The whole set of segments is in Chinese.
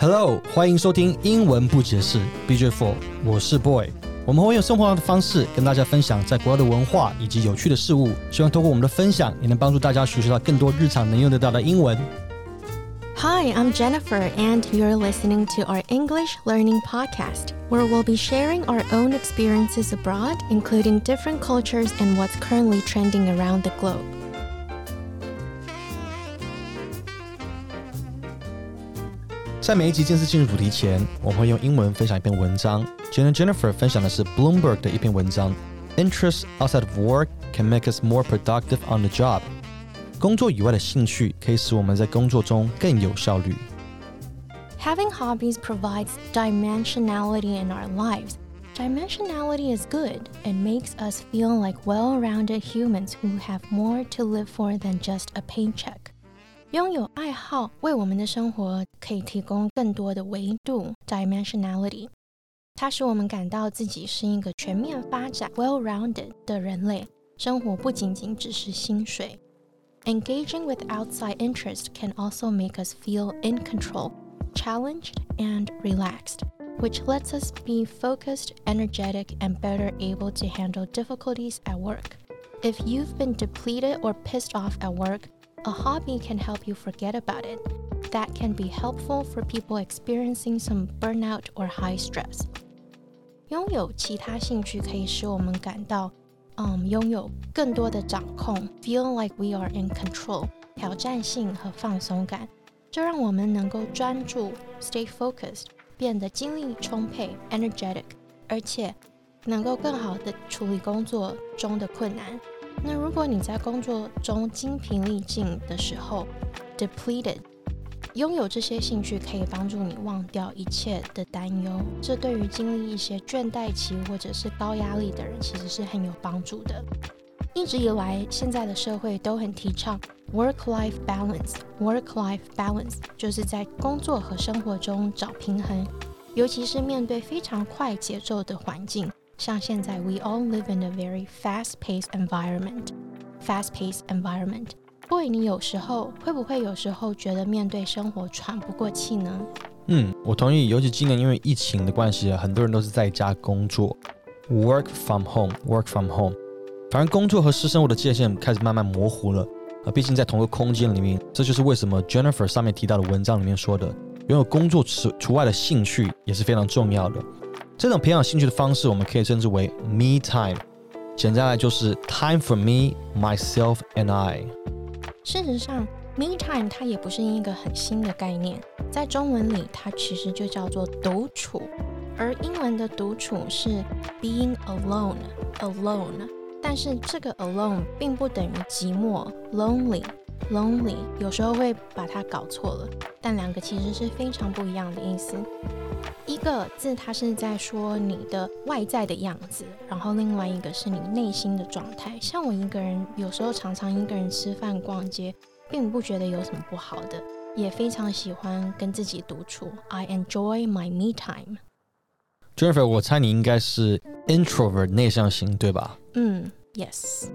Hello，欢迎收听英文不解释 BJ Four，我是 Boy。我们会用生活的方式跟大家分享在国外的文化以及有趣的事物，希望通过我们的分享，也能帮助大家学习到更多日常能用得到的英文。Hi, I'm Jennifer, and you're listening to our English learning podcast, where we'll be sharing our own experiences abroad, including different cultures and what's currently trending around the globe. 在每一集正式进入主题前，我们会用英文分享一篇文章。今天 Jennifer 分享的是 Bloomberg 的一篇文章：Interests outside of work can make us more productive on the job。工作以外的兴趣可以使我们在工作中更有效率。 Having hobbies provides dimensionality in our lives. Dimensionality is good and makes us feel like well rounded humans who have more to live for than just a paycheck. 拥有爱好为我们的生活可以提供更多的维度 （dimensionality）。它使我们感到自己是一个全面发展 （well-rounded） 的人类，生活不仅仅只是薪水。Engaging with outside interest can also make us feel in control, challenged, and relaxed, which lets us be focused, energetic, and better able to handle difficulties at work. If you've been depleted or pissed off at work, a hobby can help you forget about it. That can be helpful for people experiencing some burnout or high stress. 拥有其他兴趣可以使我们感到，嗯，拥有更多的掌控，feel like we are in control，挑战性和放松感，这让我们能够专注，stay focused，变得精力充沛，energetic，而且能够更好的处理工作中的困难。 那如果你在工作中精疲力尽的时候，depleted，拥有这些兴趣可以帮助你忘掉一切的担忧。这对于经历一些倦怠期或者是高压力的人，其实是很有帮助的。一直以来，现在的社会都很提倡 work-life balance。work-life balance 就是在工作和生活中找平衡，尤其是面对非常快节奏的环境。像现在，we all live in a very fast-paced environment. Fast-paced environment. Boy，你有时候会不会有时候觉得面对生活喘不过气呢？嗯，我同意。尤其今年因为疫情的关系，很多人都是在家工作，work from home，work from home。反正工作和私生活的界限开始慢慢模糊了啊。毕竟在同一个空间里面，这就是为什么 Jennifer 上面提到的文章里面说的，拥有工作除除外的兴趣也是非常重要的。这种培养兴趣的方式，我们可以称之为 me time。简单来就是 time for me, myself and I。事实上，me time 它也不是一个很新的概念，在中文里它其实就叫做独处，而英文的独处是 being alone alone。但是这个 alone 并不等于寂寞 lonely lonely，有时候会把它搞错了，但两个其实是非常不一样的意思。一个字它是在说你的外在的样子，然后另外一个是你内心的状态。像我一个人，有时候常常一个人吃饭、逛街，并不觉得有什么不好的，也非常喜欢跟自己独处。I enjoy my me time。Jennifer，我猜你应该是 introvert 内向型，对吧？嗯，Yes。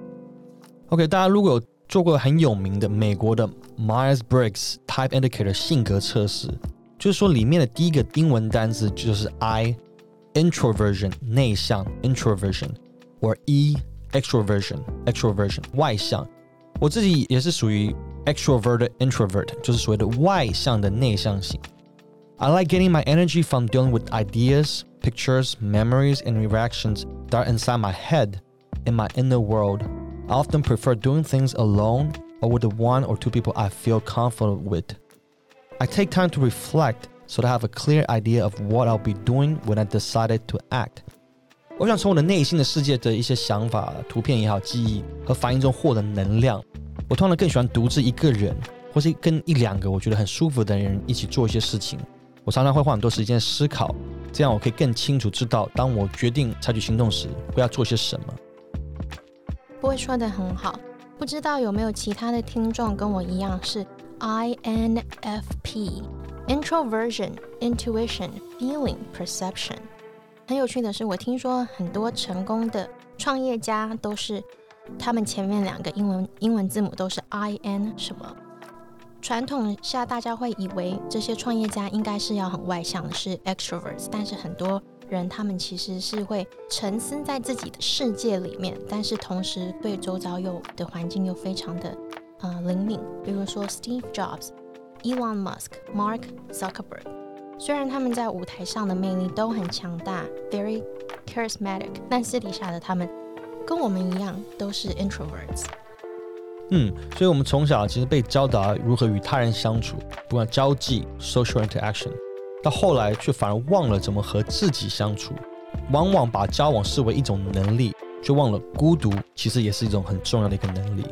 OK，大家如果有做过很有名的美国的 Myers-Briggs Type Indicator 性格测试，就是说里面的第一个英文单词就是 I，introversion 内向 introversion，或 E extroversion extroversion 外向。我自己也是属于 extroverted introvert，就是所谓的外向的内向型。I like getting my energy from dealing with ideas, pictures, memories, and reactions that are inside my head, in my inner world. I often prefer doing things alone or with the one or two people I feel comfortable with. I take time to reflect so that I have a clear idea of what I'll be doing when I decided to act. 我想从我的内心的世界的一些想法、图片也好、记忆和反应中获得能量。我通常更喜欢独自一个人，或是跟一两个我觉得很舒服的人一起做一些事情。我常常会花很多时间思考，这样我可以更清楚知道，当我决定采取行动时，我要做些什么。不会说的很好，不知道有没有其他的听众跟我一样是 INFP。Introversion, intuition, feeling, perception。很有趣的是，我听说很多成功的创业家都是他们前面两个英文英文字母都是 I N 什么。传统下大家会以为这些创业家应该是要很外向的，是 extroverts，但是很多人他们其实是会沉思在自己的世界里面，但是同时对周遭又的环境又非常的呃灵敏。比如说 Steve Jobs、Elon Musk、Mark Zuckerberg，虽然他们在舞台上的魅力都很强大，very charismatic，但私底下的他们跟我们一样都是 introverts。嗯，所以我们从小其实被教导如何与他人相处，不管交际 （social interaction），到后来却反而忘了怎么和自己相处，往往把交往视为一种能力，却忘了孤独其实也是一种很重要的一个能力。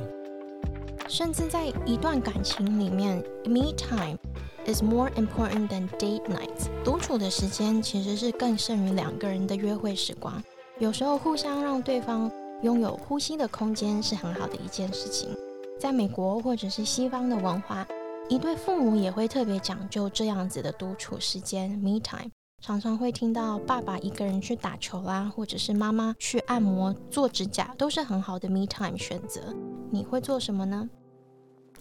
甚至在一段感情里面，me time is more important than date nights。独处的时间其实是更胜于两个人的约会时光。有时候互相让对方拥有呼吸的空间是很好的一件事情。在美国或者是西方的文化，一对父母也会特别讲究这样子的独处时间 （me time）。常常会听到爸爸一个人去打球啦，或者是妈妈去按摩、做指甲，都是很好的 me time 选择。你会做什么呢？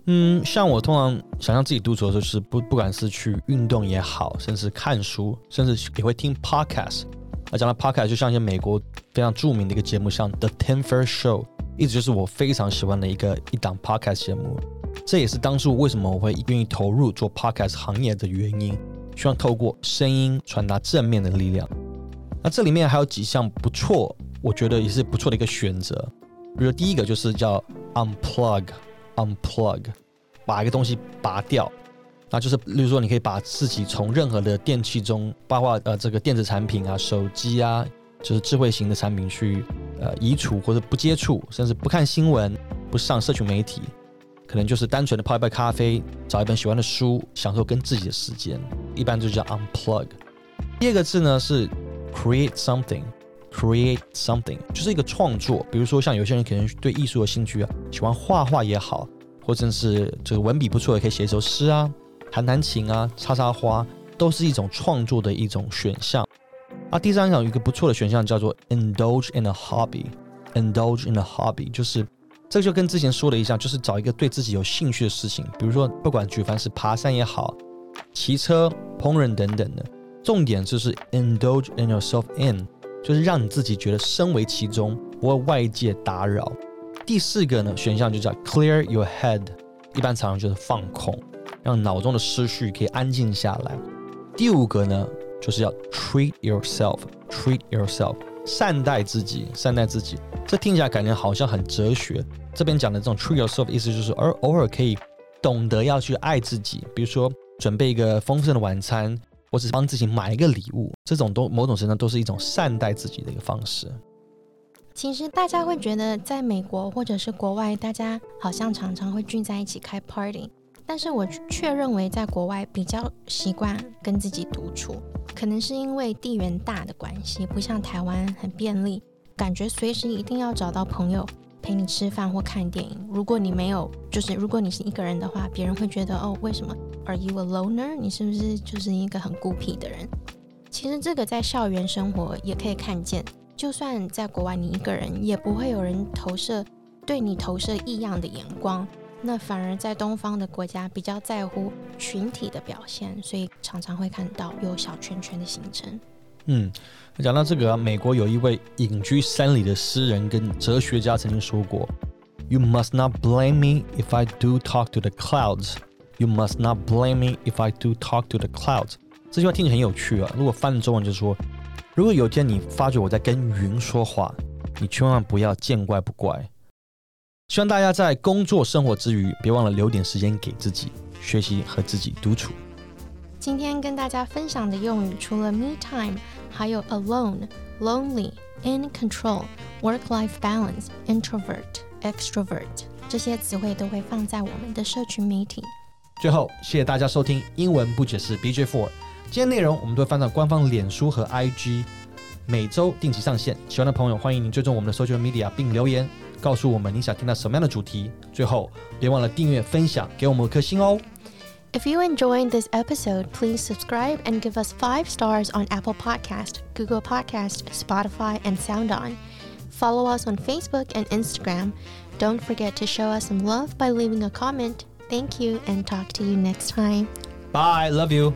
嗯，像我通常想象自己独处的时候，是不不管是去运动也好，甚至看书，甚至也会听 podcast。那讲到 podcast，就像一些美国非常著名的一个节目，像 The Ten First Show。一直就是我非常喜欢的一个一档 podcast 节目，这也是当初为什么我会愿意投入做 podcast 行业的原因。希望透过声音传达正面的力量。那这里面还有几项不错，我觉得也是不错的一个选择。比如第一个就是叫 Unplug Unplug，把一个东西拔掉。那就是，例如说，你可以把自己从任何的电器中，包括呃这个电子产品啊、手机啊。就是智慧型的产品去呃移除或者不接触，甚至不看新闻，不上社群媒体，可能就是单纯的泡一杯咖啡，找一本喜欢的书，享受跟自己的时间，一般就叫 unplug。第二个字呢是 create something Create something 就是一个创作，比如说像有些人可能对艺术有兴趣啊，喜欢画画也好，或者是这个文笔不错，也可以写一首诗啊，弹弹琴啊，插插花，都是一种创作的一种选项。啊，第三项有一个不错的选项叫做 indulge in a hobby，indulge in a hobby，就是这就跟之前说的一样，就是找一个对自己有兴趣的事情，比如说不管举凡是爬山也好，骑车、烹饪等等的，重点就是 indulge in yourself in，就是让你自己觉得身为其中，不会外界打扰。第四个呢选项就叫 clear your head，一般常常就是放空，让脑中的思绪可以安静下来。第五个呢？就是要 treat yourself，treat yourself，善待自己，善待自己。这听起来感觉好像很哲学。这边讲的这种 treat yourself 意思就是，而偶尔可以懂得要去爱自己，比如说准备一个丰盛的晚餐，或者是帮自己买一个礼物，这种都某种程度上都是一种善待自己的一个方式。其实大家会觉得，在美国或者是国外，大家好像常常会聚在一起开 party。但是我却认为，在国外比较习惯跟自己独处，可能是因为地缘大的关系，不像台湾很便利，感觉随时一定要找到朋友陪你吃饭或看电影。如果你没有，就是如果你是一个人的话，别人会觉得哦，为什么？Are you a loner？你是不是就是一个很孤僻的人？其实这个在校园生活也可以看见，就算在国外你一个人，也不会有人投射对你投射异样的眼光。那反而在东方的国家比较在乎群体的表现，所以常常会看到有小圈圈的形成。嗯，讲到这个，美国有一位隐居山里的诗人跟哲学家曾经说过：“You must not blame me if I do talk to the clouds. You must not blame me if I do talk to the clouds。”这句话听着很有趣啊。如果翻译中文就是说：“如果有天你发觉我在跟云说话，你千万不要见怪不怪。”希望大家在工作生活之余，别忘了留点时间给自己，学习和自己独处。今天跟大家分享的用语，除了 me time，还有 alone、lonely、in control、work-life balance、introvert、extrovert 这些词汇都会放在我们的社群媒体。最后，谢谢大家收听英文不解释 BJ Four。今天内容我们都会放在官方脸书和 IG，每周定期上线。喜欢的朋友，欢迎您追踪我们的 social media 并留言。告诉我们你想听到什么样的主题。最后，别忘了订阅、分享，给我们颗星哦。If you enjoyed this episode, please subscribe and give us five stars on Apple Podcast, Google Podcast, Spotify, and SoundOn. Follow us on Facebook and Instagram. Don't forget to show us some love by leaving a comment. Thank you and talk to you next time. Bye, love you.